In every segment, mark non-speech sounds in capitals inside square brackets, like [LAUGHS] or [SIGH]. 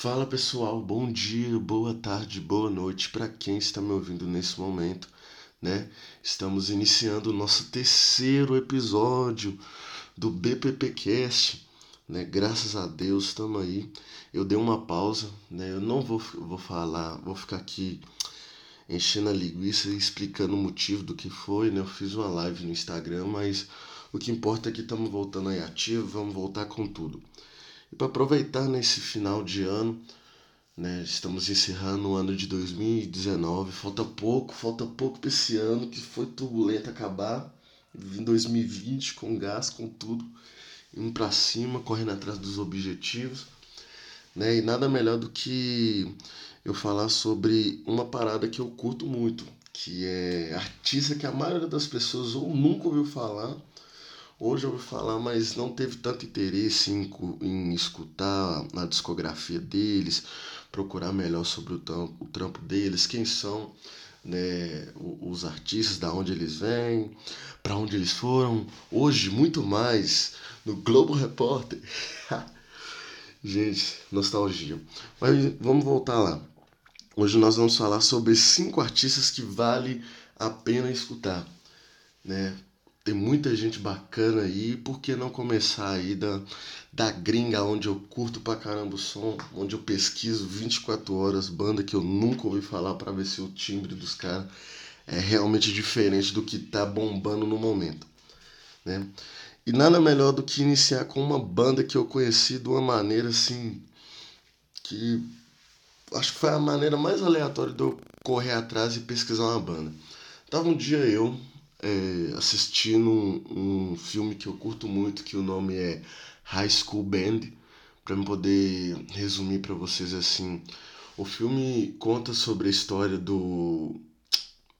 Fala pessoal, bom dia, boa tarde, boa noite para quem está me ouvindo nesse momento, né? Estamos iniciando o nosso terceiro episódio do BPPcast, né? Graças a Deus estamos aí. Eu dei uma pausa, né? Eu não vou, vou falar, vou ficar aqui enchendo a linguiça e explicando o motivo do que foi, né? Eu fiz uma live no Instagram, mas o que importa é que estamos voltando aí ativo, vamos voltar com tudo. E para aproveitar nesse final de ano, né, estamos encerrando o ano de 2019, falta pouco, falta pouco para esse ano que foi turbulento acabar. Em 2020 com gás, com tudo, indo para cima, correndo atrás dos objetivos. Né? E nada melhor do que eu falar sobre uma parada que eu curto muito, que é artista que a maioria das pessoas ou nunca ouviu falar, Hoje eu vou falar, mas não teve tanto interesse em, em escutar a discografia deles, procurar melhor sobre o trampo, o trampo deles, quem são né, os artistas, da onde eles vêm, para onde eles foram. Hoje, muito mais no Globo Repórter. [LAUGHS] Gente, nostalgia. Mas vamos voltar lá. Hoje nós vamos falar sobre cinco artistas que vale a pena escutar, né? Tem muita gente bacana aí, por que não começar aí da, da gringa, onde eu curto pra caramba o som, onde eu pesquiso 24 horas, banda que eu nunca ouvi falar para ver se o timbre dos caras é realmente diferente do que tá bombando no momento, né? E nada melhor do que iniciar com uma banda que eu conheci de uma maneira assim que acho que foi a maneira mais aleatória de eu correr atrás e pesquisar uma banda. Tava um dia eu é, assistindo um, um, filme que eu curto muito, que o nome é High School Band, para eu poder resumir para vocês assim. O filme conta sobre a história do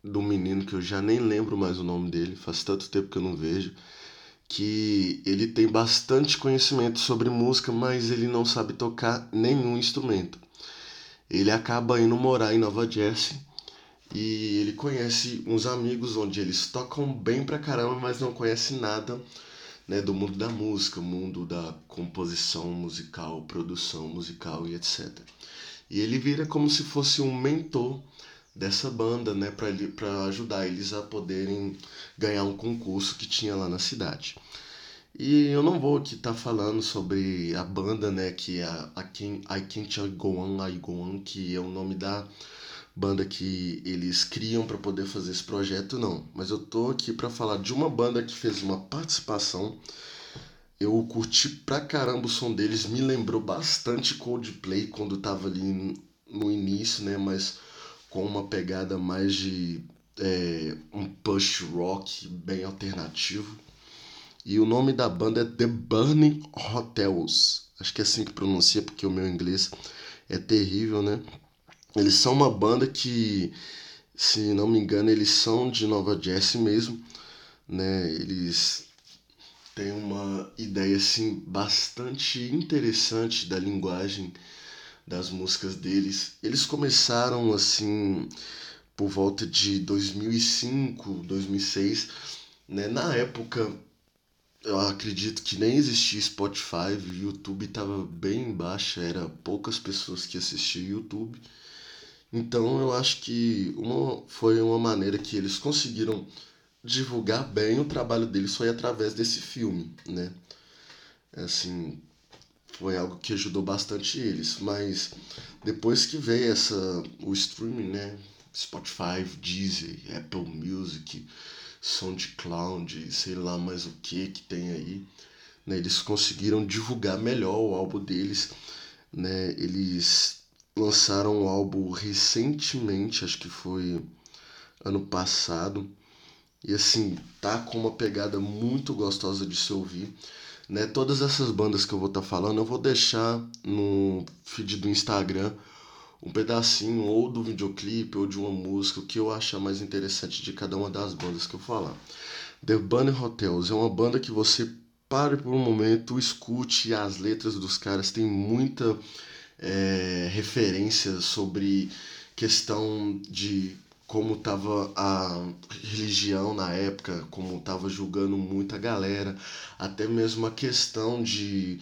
do menino que eu já nem lembro mais o nome dele, faz tanto tempo que eu não vejo, que ele tem bastante conhecimento sobre música, mas ele não sabe tocar nenhum instrumento. Ele acaba indo morar em Nova Jersey e ele conhece uns amigos onde eles tocam bem pra caramba, mas não conhece nada né, do mundo da música, mundo da composição musical, produção musical e etc. E ele vira como se fosse um mentor dessa banda, né, para ajudar eles a poderem ganhar um concurso que tinha lá na cidade. E eu não vou aqui estar tá falando sobre a banda, né, que é a, a Can, I Can't Go On, I Go On, que é o nome da banda que eles criam para poder fazer esse projeto, não. Mas eu tô aqui para falar de uma banda que fez uma participação. Eu curti pra caramba o som deles, me lembrou bastante Coldplay quando tava ali no início, né? Mas com uma pegada mais de é, um push rock bem alternativo. E o nome da banda é The Burning Hotels. Acho que é assim que pronuncia, porque o meu inglês é terrível, né? Eles são uma banda que, se não me engano, eles são de Nova Jersey mesmo, né? Eles têm uma ideia assim bastante interessante da linguagem das músicas deles. Eles começaram assim por volta de 2005, 2006, né? Na época eu acredito que nem existia Spotify, o YouTube estava bem baixa, era poucas pessoas que assistiam YouTube. Então eu acho que uma, foi uma maneira que eles conseguiram divulgar bem o trabalho deles foi através desse filme, né? Assim, foi algo que ajudou bastante eles, mas depois que veio essa o streaming, né? Spotify, Deezer, Apple Music, SoundCloud, sei lá mais o que que tem aí, né? Eles conseguiram divulgar melhor o álbum deles, né? Eles lançaram um álbum recentemente, acho que foi ano passado. E assim, tá com uma pegada muito gostosa de se ouvir. Né? Todas essas bandas que eu vou estar tá falando, eu vou deixar no feed do Instagram um pedacinho ou do videoclipe ou de uma música, o que eu achar mais interessante de cada uma das bandas que eu falar. The Bunny Hotels é uma banda que você pare por um momento, escute as letras dos caras, tem muita é, referências sobre questão de como estava a religião na época, como estava julgando muita galera, até mesmo a questão de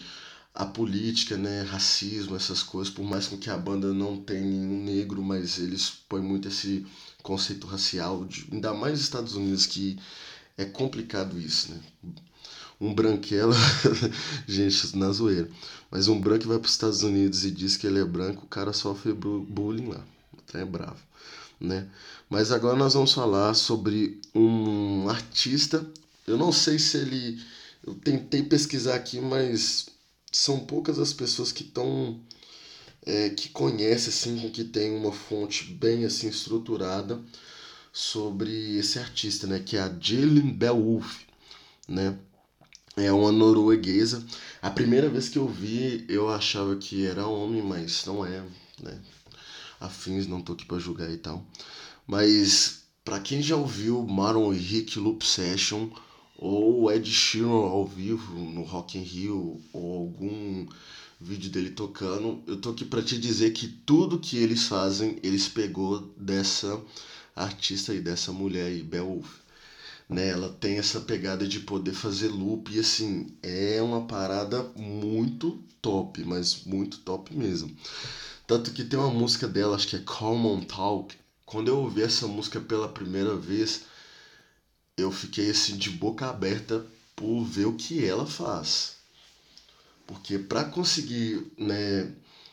a política, né, racismo, essas coisas, por mais que a banda não tenha nenhum negro, mas eles põem muito esse conceito racial, de, ainda mais nos Estados Unidos, que é complicado isso, né? Um branquela, [LAUGHS] gente, na zoeira, mas um branco vai para os Estados Unidos e diz que ele é branco, o cara sofre bullying lá, até é bravo, né? Mas agora nós vamos falar sobre um artista, eu não sei se ele, eu tentei pesquisar aqui, mas são poucas as pessoas que estão é, que conhecem assim que tem uma fonte bem assim estruturada sobre esse artista né? Que é a Jalen Beowulf né é uma norueguesa. A primeira vez que eu vi eu achava que era homem mas não é né? Afins não tô aqui para julgar e tal. Mas para quem já ouviu Maron Henrique Loop Session ou Ed Sheeran ao vivo no Rock in Rio ou algum vídeo dele tocando, eu tô aqui para te dizer que tudo que eles fazem, eles pegou dessa artista e dessa mulher aí, Beowulf. Né, ela tem essa pegada de poder fazer loop e assim, é uma parada muito top, mas muito top mesmo. Tanto que tem uma música dela, acho que é Common Talk. Quando eu ouvi essa música pela primeira vez, eu fiquei assim de boca aberta por ver o que ela faz. Porque para conseguir, né,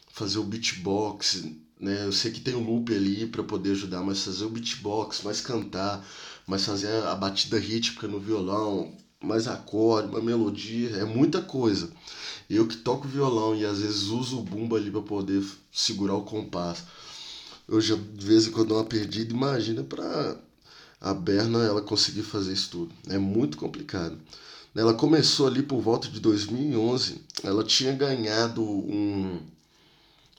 fazer o beatbox, né, eu sei que tem um loop ali para poder ajudar, mas fazer o beatbox, mais cantar, mais fazer a batida rítmica no violão, mais acorde, uma melodia, é muita coisa. Eu que toco violão e às vezes uso o bumbo ali para poder segurar o compasso. Eu já de vez em quando dou uma perdida, imagina para a Berna ela conseguir fazer isso tudo. É muito complicado. Ela começou ali por volta de 2011. Ela tinha ganhado um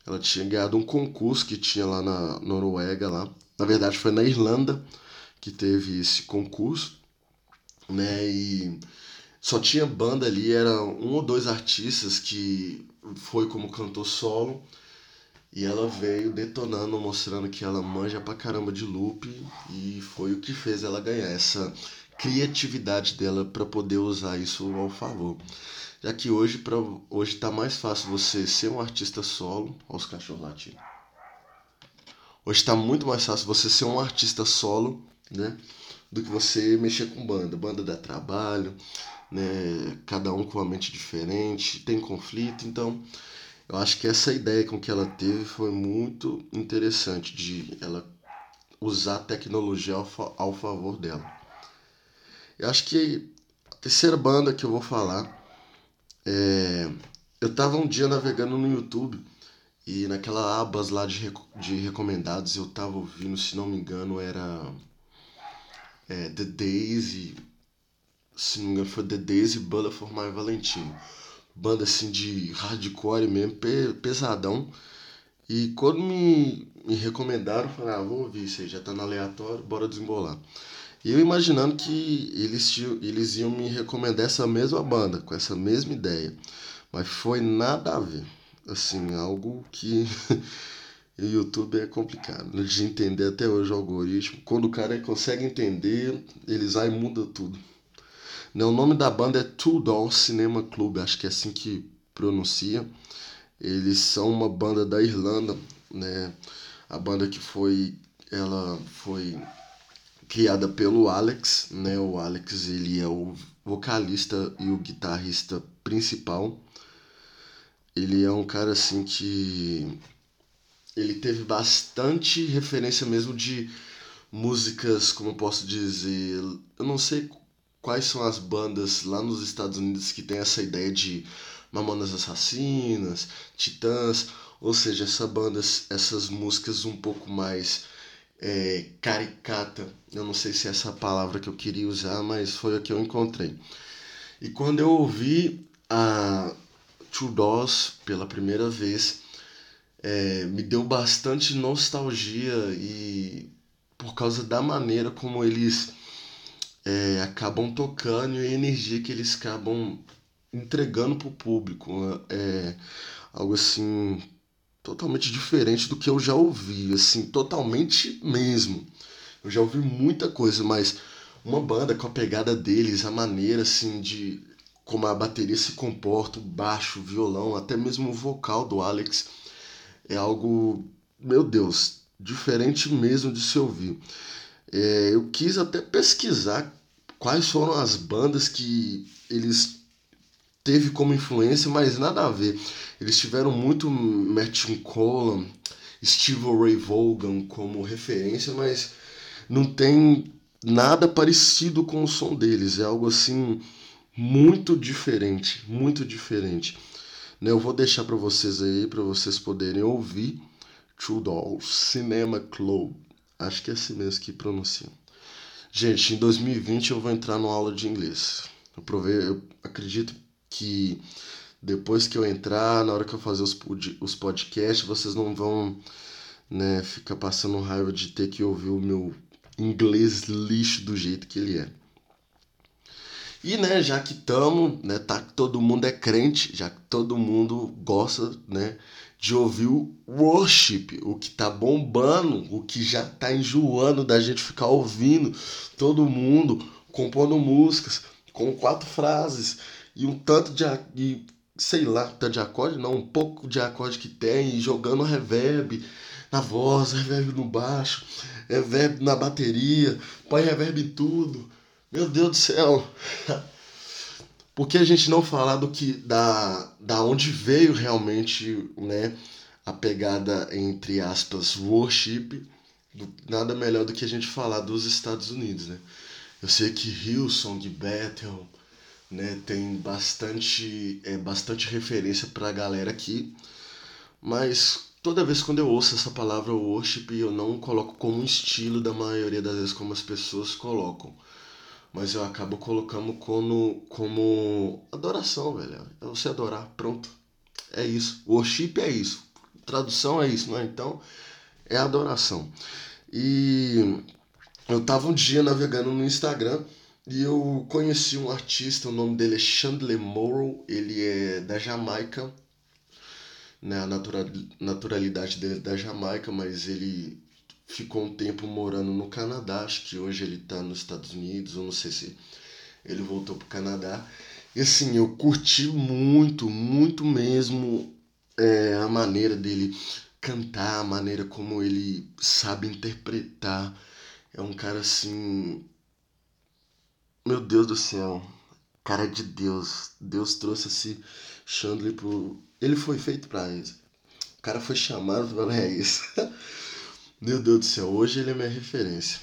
ela tinha ganhado um concurso que tinha lá na Noruega lá. Na verdade foi na Irlanda que teve esse concurso, né? E só tinha banda ali, era um ou dois artistas que foi como cantor solo e ela veio detonando, mostrando que ela manja pra caramba de loop e foi o que fez ela ganhar essa criatividade dela para poder usar isso ao favor. Já que hoje para hoje tá mais fácil você ser um artista solo, olha os cachorros latindo. Hoje está muito mais fácil você ser um artista solo, né, do que você mexer com banda. Banda dá trabalho, né, cada um com uma mente diferente, tem conflito, então eu acho que essa ideia com que ela teve foi muito interessante de ela usar a tecnologia ao, ao favor dela. Eu acho que a terceira banda que eu vou falar é... Eu tava um dia navegando no YouTube e naquela abas lá de, de recomendados eu tava ouvindo, se não me engano, era é, The Daisy. Se não me engano, foi The Daisy for My Valentine banda assim de hardcore mesmo, pesadão. E quando me, me recomendaram, eu falei, ah, vou ouvir isso aí, já tá no aleatório, bora desembolar. E eu imaginando que eles, eles iam me recomendar essa mesma banda, com essa mesma ideia. Mas foi nada a ver. Assim, algo que [LAUGHS] o YouTube é complicado de entender até hoje o algoritmo. Quando o cara consegue entender, eles e muda tudo. Né, o nome da banda é Two Doll Cinema Club, acho que é assim que pronuncia. Eles são uma banda da Irlanda, né? A banda que foi ela foi criada pelo Alex, né? O Alex ele é o vocalista e o guitarrista principal. Ele é um cara assim que ele teve bastante referência mesmo de músicas, como eu posso dizer, eu não sei quais são as bandas lá nos Estados Unidos que tem essa ideia de Mamonas Assassinas, Titãs, ou seja, essa bandas, essas músicas um pouco mais é, caricata. Eu não sei se é essa palavra que eu queria usar, mas foi a que eu encontrei. E quando eu ouvi a Two Doors pela primeira vez, é, me deu bastante nostalgia e por causa da maneira como eles é, acabam tocando e a energia que eles acabam entregando para o público. É algo assim totalmente diferente do que eu já ouvi, assim, totalmente mesmo. Eu já ouvi muita coisa, mas uma banda com a pegada deles, a maneira assim de como a bateria se comporta, o baixo, o violão, até mesmo o vocal do Alex é algo, meu Deus, diferente mesmo de se ouvir. É, eu quis até pesquisar quais foram as bandas que eles teve como influência, mas nada a ver. Eles tiveram muito Martin Colan, Steve Ray Vaughan como referência, mas não tem nada parecido com o som deles. É algo assim muito diferente, muito diferente. Né, eu vou deixar para vocês aí, para vocês poderem ouvir Two Dolls Cinema Club. Acho que é assim mesmo que pronuncia. Gente, em 2020 eu vou entrar numa aula de inglês. Eu, provei, eu acredito que depois que eu entrar, na hora que eu fazer os, os podcasts, vocês não vão né, ficar passando raiva de ter que ouvir o meu inglês lixo do jeito que ele é. E, né, já que estamos, né, tá todo mundo é crente, já que todo mundo gosta, né, de ouvir o worship, o que tá bombando, o que já tá enjoando da gente ficar ouvindo, todo mundo compondo músicas com quatro frases e um tanto de, e, sei lá, tanto de acorde, não, um pouco de acorde que tem, jogando reverb na voz, reverb no baixo, reverb na bateria, põe reverb em tudo meu Deus do céu. [LAUGHS] Por que a gente não falar do que da, da onde veio realmente, né, a pegada entre aspas worship? Nada melhor do que a gente falar dos Estados Unidos, né? Eu sei que Hillsong, Bethel, né, tem bastante é bastante referência para a galera aqui, mas toda vez quando eu ouço essa palavra worship, eu não coloco como estilo da maioria das vezes como as pessoas colocam mas eu acabo colocando como, como adoração, velho. É você adorar, pronto. É isso. Worship é isso. Tradução é isso, é? Então, é adoração. E eu tava um dia navegando no Instagram e eu conheci um artista, o nome dele é Chandler Morrow, ele é da Jamaica, né, a naturalidade dele é da Jamaica, mas ele ficou um tempo morando no Canadá, acho que hoje ele está nos Estados Unidos, eu não sei se ele voltou para o Canadá. E assim, eu curti muito, muito mesmo é, a maneira dele cantar, a maneira como ele sabe interpretar. É um cara assim. Meu Deus do céu, cara de Deus. Deus trouxe esse Chandler pro. Ele foi feito para isso. O cara foi chamado para [LAUGHS] isso. Meu Deus do céu, hoje ele é minha referência.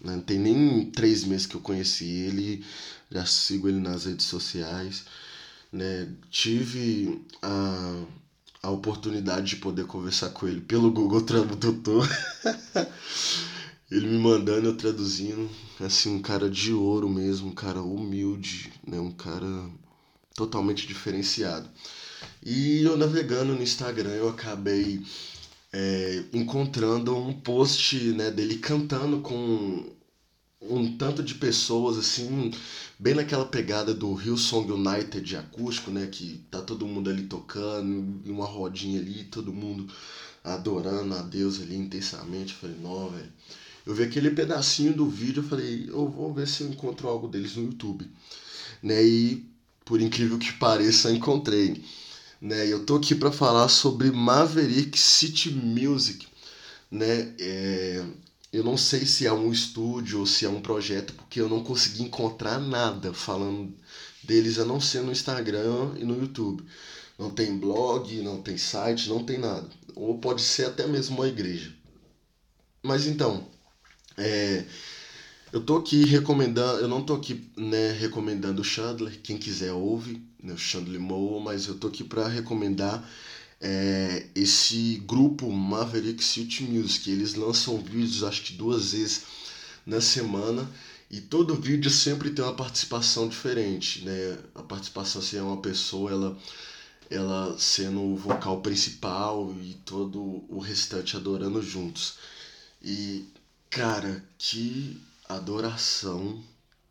Né? Não tem nem três meses que eu conheci ele, já sigo ele nas redes sociais. Né? Tive a, a oportunidade de poder conversar com ele pelo Google Tradutor. [LAUGHS] ele me mandando, eu traduzindo. Assim, um cara de ouro mesmo, um cara humilde, né? um cara totalmente diferenciado. E eu navegando no Instagram, eu acabei é, encontrando um post né, dele cantando com um tanto de pessoas assim, bem naquela pegada do Hillsong United acústico, né, que tá todo mundo ali tocando, uma rodinha ali, todo mundo adorando a Deus ali intensamente. Eu falei, não, velho. Eu vi aquele pedacinho do vídeo, eu falei, eu vou ver se eu encontro algo deles no YouTube. Né? E por incrível que pareça, encontrei né? Eu tô aqui para falar sobre Maverick City Music, né? É, eu não sei se é um estúdio ou se é um projeto, porque eu não consegui encontrar nada falando deles a não ser no Instagram e no YouTube. Não tem blog, não tem site, não tem nada. Ou pode ser até mesmo uma igreja. Mas então, é, eu tô aqui recomendando, eu não tô aqui né, recomendando o Chandler, quem quiser ouve, né, o Chandler Moe, mas eu tô aqui para recomendar é, esse grupo Maverick City Music. Eles lançam vídeos acho que duas vezes na semana e todo vídeo sempre tem uma participação diferente, né? A participação se é uma pessoa, ela ela sendo o vocal principal e todo o restante adorando juntos. E cara, que adoração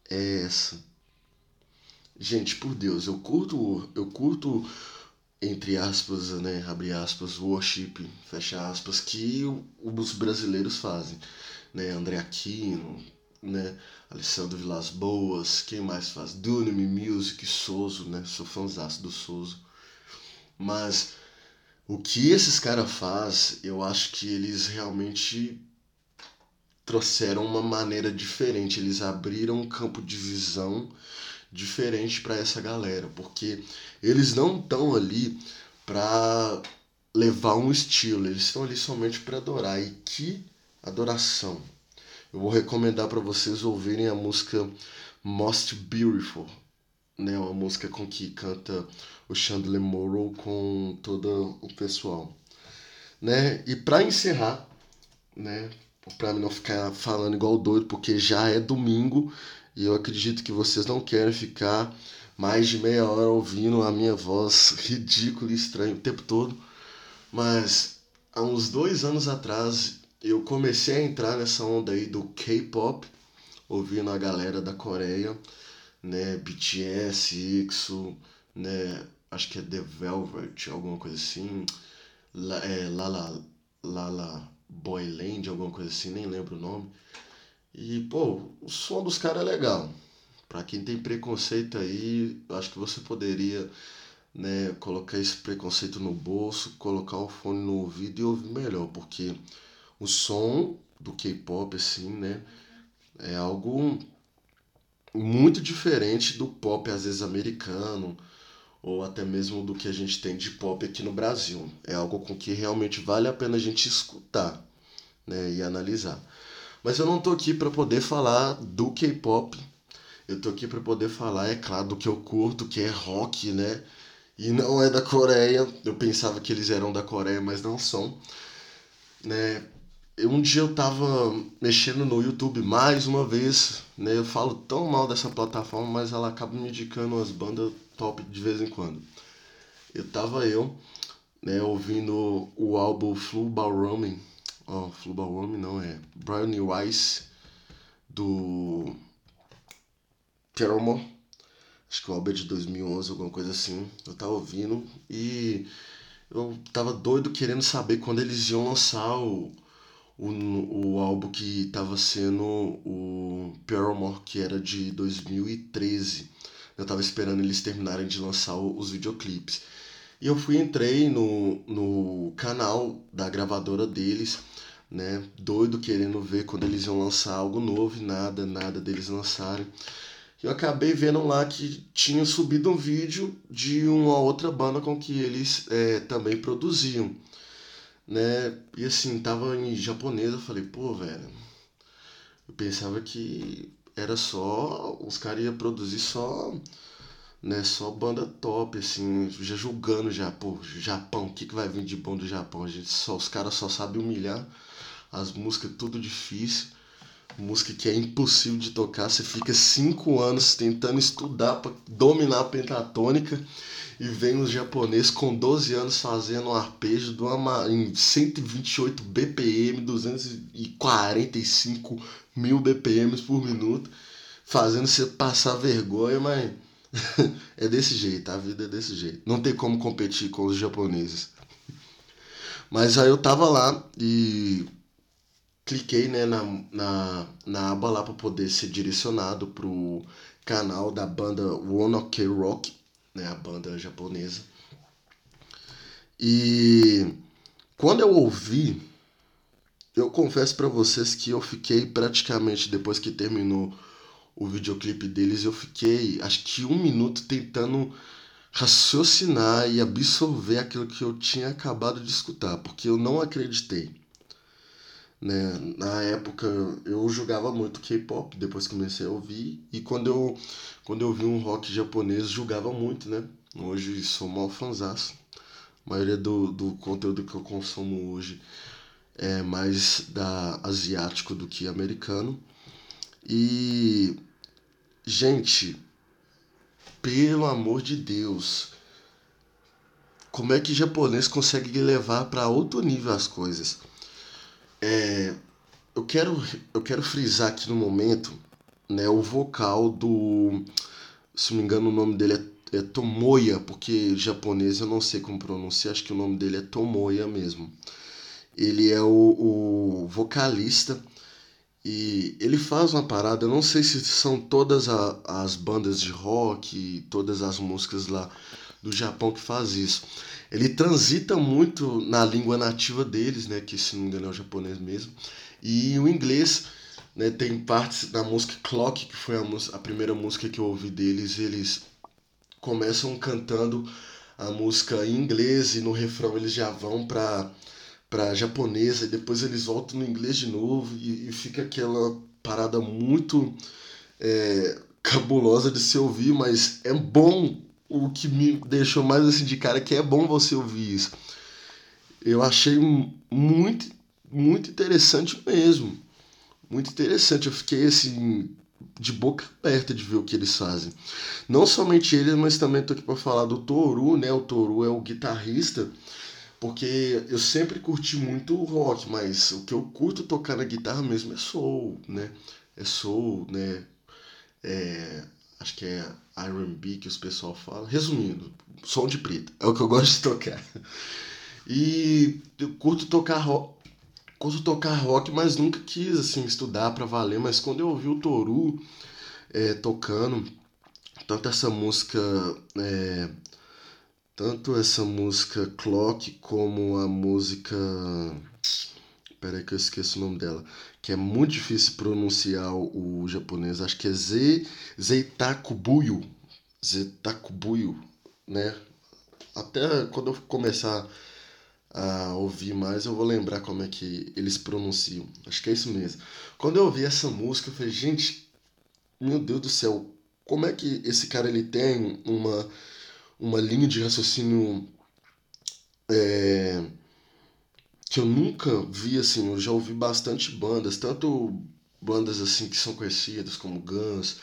é essa? Gente, por Deus, eu curto, eu curto entre aspas, né, abre aspas, worship, fecha aspas, que os brasileiros fazem, né, André Aquino, né? Alessandro Vilas Boas, quem mais faz? Dunamy Music, Souzo, né? Sou fãzaço do Souzo. Mas o que esses caras faz, eu acho que eles realmente trouxeram uma maneira diferente, eles abriram um campo de visão diferente para essa galera, porque eles não estão ali para levar um estilo, eles estão ali somente para adorar. E que adoração! Eu vou recomendar para vocês ouvirem a música Most Beautiful, né, uma música com que canta o Chandler Morrow com todo o pessoal, né? E para encerrar, né, para não ficar falando igual doido, porque já é domingo e eu acredito que vocês não querem ficar mais de meia hora ouvindo a minha voz ridícula e estranha o tempo todo. Mas há uns dois anos atrás eu comecei a entrar nessa onda aí do K-pop, ouvindo a galera da Coreia, né, BTS, EXO, né, acho que é The Velvet, alguma coisa assim, La, é, Lala, Lala Boyland, alguma coisa assim, nem lembro o nome. E, pô, o som dos caras é legal. Pra quem tem preconceito aí, acho que você poderia né, colocar esse preconceito no bolso, colocar o fone no ouvido e ouvir melhor, porque o som do K-pop, assim, né, é algo muito diferente do pop, às vezes, americano, ou até mesmo do que a gente tem de pop aqui no Brasil. É algo com que realmente vale a pena a gente escutar né, e analisar. Mas eu não tô aqui para poder falar do K-pop. Eu tô aqui para poder falar, é claro, do que eu curto, que é rock, né? E não é da Coreia. Eu pensava que eles eram da Coreia, mas não são. Né? Um dia eu tava mexendo no YouTube mais uma vez, né? Eu falo tão mal dessa plataforma, mas ela acaba me indicando umas bandas top de vez em quando. Eu tava eu, né, ouvindo o álbum Flu Ballrooming, ó, oh, Flu não, é Brownie Rice, do Paramore, acho que o álbum é de 2011, alguma coisa assim, eu tava ouvindo e eu tava doido querendo saber quando eles iam lançar o, o, o álbum que tava sendo o Paramore, que era de 2013, eu tava esperando eles terminarem de lançar os videoclipes. E eu fui, entrei no, no canal da gravadora deles, né? Doido querendo ver quando eles iam lançar algo novo e nada, nada deles lançarem. Eu acabei vendo lá que tinha subido um vídeo de uma outra banda com que eles é, também produziam, né? E assim, tava em japonês, eu falei, pô, velho, eu pensava que era só. Os caras iam produzir só. Né, só banda top, assim, já julgando já, pô, Japão, o que, que vai vir de bom do Japão? A gente só, os caras só sabem humilhar, as músicas tudo difícil, música que é impossível de tocar, você fica cinco anos tentando estudar para dominar a pentatônica e vem os japoneses com 12 anos fazendo um arpejo de uma, em 128 BPM, 245 mil BPMs por minuto, fazendo você passar vergonha, mas [LAUGHS] é desse jeito, a vida é desse jeito. Não tem como competir com os japoneses. Mas aí eu tava lá e cliquei né, na, na, na aba lá para poder ser direcionado pro canal da banda One Ok Rock, né, a banda japonesa. E quando eu ouvi eu confesso para vocês que eu fiquei praticamente depois que terminou o videoclipe deles, eu fiquei acho que um minuto tentando raciocinar e absorver aquilo que eu tinha acabado de escutar, porque eu não acreditei. Né? Na época eu julgava muito K-pop, depois comecei a ouvir, e quando eu, quando eu vi um rock japonês, julgava muito, né? Hoje sou mal fanzaço. A maioria do, do conteúdo que eu consumo hoje é mais da asiático do que americano. E gente, pelo amor de Deus, como é que japonês consegue levar para outro nível as coisas? É, eu quero eu quero frisar aqui no momento, né, o vocal do, se não me engano o nome dele é, é Tomoya, porque japonês eu não sei como pronunciar, acho que o nome dele é Tomoya mesmo. Ele é o, o vocalista E ele faz uma parada, eu não sei se são todas a, as bandas de rock, todas as músicas lá do Japão que faz isso. Ele transita muito na língua nativa deles, né, que se não me engano é o japonês mesmo, e o inglês, né, tem partes da música Clock, que foi a, a primeira música que eu ouvi deles, eles começam cantando a música em inglês e no refrão eles já vão para para japonesa. E depois eles voltam no inglês de novo e, e fica aquela parada muito é, cabulosa de se ouvir, mas é bom o que me deixou mais assim de cara que é bom você ouvir isso. Eu achei muito muito interessante mesmo. Muito interessante. Eu fiquei assim de boca aberta de ver o que eles fazem. Não somente eles, mas também tô aqui para falar do Toru, né? O Toru é o guitarrista porque eu sempre curti muito o rock, mas o que eu curto tocar na guitarra mesmo é soul, né? É soul, né? É, acho que é R&B que os pessoal falam. Resumindo, som de preto, é o que eu gosto de tocar. E eu curto tocar rock, curto tocar rock, mas nunca quis assim estudar para valer, mas quando eu ouvi o Toru é, tocando tanto essa música é, tanto essa música Clock como a música. Peraí que eu esqueço o nome dela. Que é muito difícil pronunciar o, japonês. Acho que é Ze, Zeitakubuyo. Zeitakubuyo, né? Até quando eu começar a ouvir mais, eu vou lembrar como é que eles pronunciam. Acho que é isso mesmo. Quando eu ouvi essa música, eu falei, gente, meu Deus do céu, como é que esse cara ele tem uma uma linha de raciocínio é, que eu nunca vi assim. Eu já ouvi bastante bandas, tanto bandas assim que são conhecidas como Guns,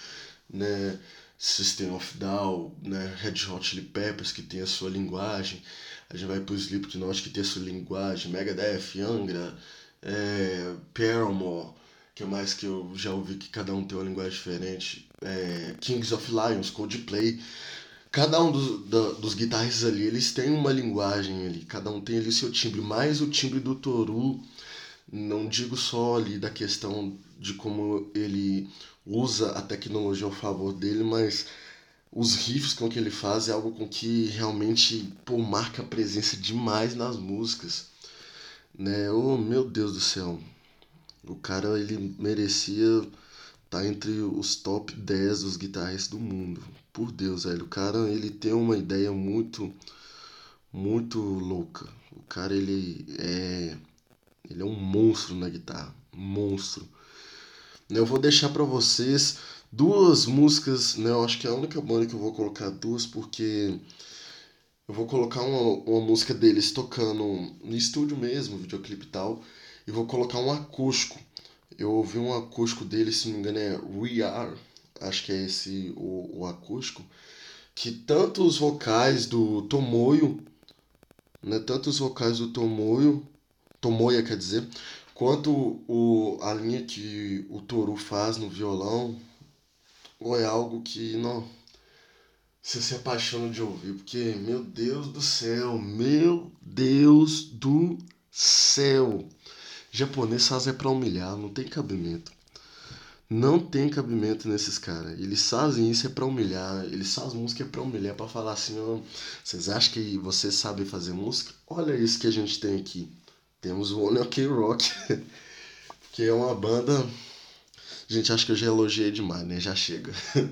né, System of Down, né, Red Hot Chili Peppers que tem a sua linguagem. A gente vai pro Slipknot que tem a sua linguagem, Megadeth, Angra, é, Paramore, que é mais que eu já ouvi que cada um tem uma linguagem diferente. É, Kings of Lions, Coldplay cada um dos, da, dos guitarristas ali, eles têm uma linguagem ali, cada um tem ali seu timbre, mais o timbre do Toru, não digo só ali da questão de como ele usa a tecnologia ao favor dele, mas os riffs com que ele faz é algo com que realmente pô, marca a presença demais nas músicas. Né? Oh, meu Deus do céu. O cara ele merecia tá entre os top 10 dos guitarristas do mundo. Por Deus, velho. O cara, ele tem uma ideia muito, muito louca. O cara, ele é. Ele é um monstro na guitarra. Um monstro. Eu vou deixar para vocês duas músicas, né? Eu acho que é a única banda que eu vou colocar duas, porque eu vou colocar uma, uma música deles tocando no estúdio mesmo, videoclipe e tal, e vou colocar um acústico eu ouvi um acústico dele, se não me engano é We Are, acho que é esse o, o acústico, que tanto os vocais do Tomoyo, né, tanto os vocais do Tomoyo, Tomoya quer dizer, quanto o, a linha que o Toru faz no violão, ou é algo que não você se apaixona de ouvir, porque meu Deus do céu, meu Deus do céu. Japonês faz é pra humilhar, não tem cabimento. Não tem cabimento nesses caras. Eles fazem isso é pra humilhar. Eles fazem música é pra humilhar, pra falar assim, ó, vocês acham que vocês sabem fazer música? Olha isso que a gente tem aqui. Temos o Only OK Rock, [LAUGHS] que é uma banda. Gente, acho que eu já elogiei demais, né? Já chega. [LAUGHS]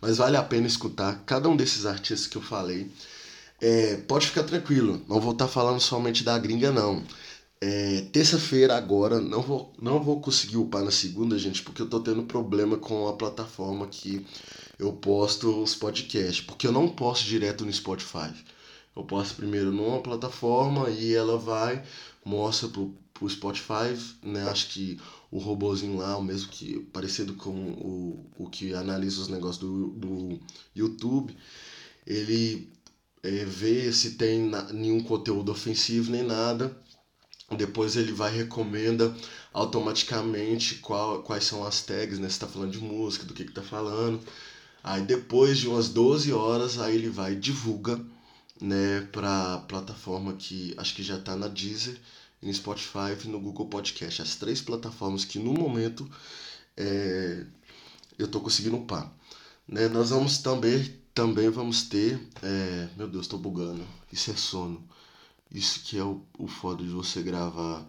Mas vale a pena escutar cada um desses artistas que eu falei. É, pode ficar tranquilo, não vou estar tá falando somente da gringa, não. É, Terça-feira agora, não vou, não vou conseguir upar na segunda, gente, porque eu tô tendo problema com a plataforma que eu posto os podcasts. Porque eu não posto direto no Spotify. Eu posto primeiro numa plataforma e ela vai, mostra pro, pro Spotify, né? Acho que o robozinho lá, o mesmo que parecido com o, o que analisa os negócios do, do YouTube, ele é, vê se tem na, nenhum conteúdo ofensivo nem nada depois ele vai recomenda automaticamente qual, quais são as tags, né? Se tá falando de música, do que que tá falando. Aí depois de umas 12 horas, aí ele vai e divulga, né, pra plataforma que acho que já tá na Deezer. no Spotify e no Google Podcast. As três plataformas que no momento é, eu tô conseguindo upar. Né? Nós vamos também, também vamos ter. É, meu Deus, tô bugando. Isso é sono. Isso que é o, o foda de você gravar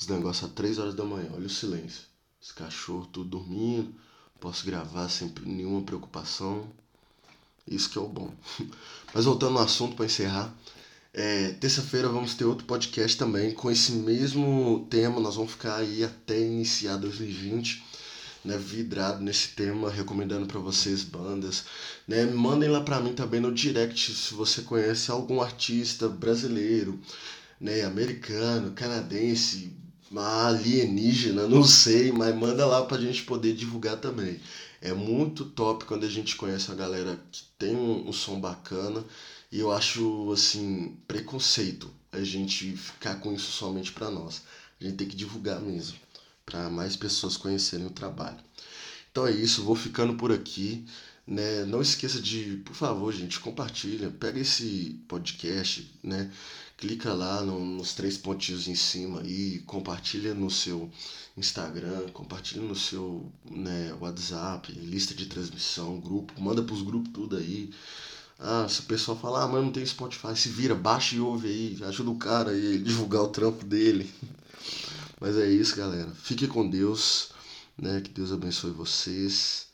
os negócios às 3 horas da manhã. Olha o silêncio. Os cachorros tudo dormindo. Posso gravar sem nenhuma preocupação. Isso que é o bom. [LAUGHS] Mas voltando ao assunto para encerrar. É, Terça-feira vamos ter outro podcast também com esse mesmo tema. Nós vamos ficar aí até iniciar 2020 né, vidrado nesse tema, recomendando para vocês bandas, né? Mandem lá para mim também no direct se você conhece algum artista brasileiro, né, americano, canadense, alienígena, [LAUGHS] não sei, mas manda lá pra gente poder divulgar também. É muito top quando a gente conhece a galera que tem um, um som bacana e eu acho assim preconceito a gente ficar com isso somente para nós. A gente tem que divulgar mesmo para mais pessoas conhecerem o trabalho. Então é isso, vou ficando por aqui. Né? Não esqueça de, por favor, gente, compartilha, pega esse podcast, né? Clica lá no, nos três pontinhos em cima aí, compartilha no seu Instagram, compartilha no seu né, WhatsApp, lista de transmissão, grupo, manda pros grupos tudo aí. Ah, se o pessoal falar, ah, mas não tem Spotify, se vira, baixa e ouve aí, ajuda o cara aí, divulgar o trampo dele. [LAUGHS] Mas é isso, galera. Fique com Deus, né? Que Deus abençoe vocês.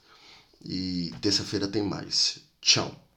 E terça-feira tem mais. Tchau.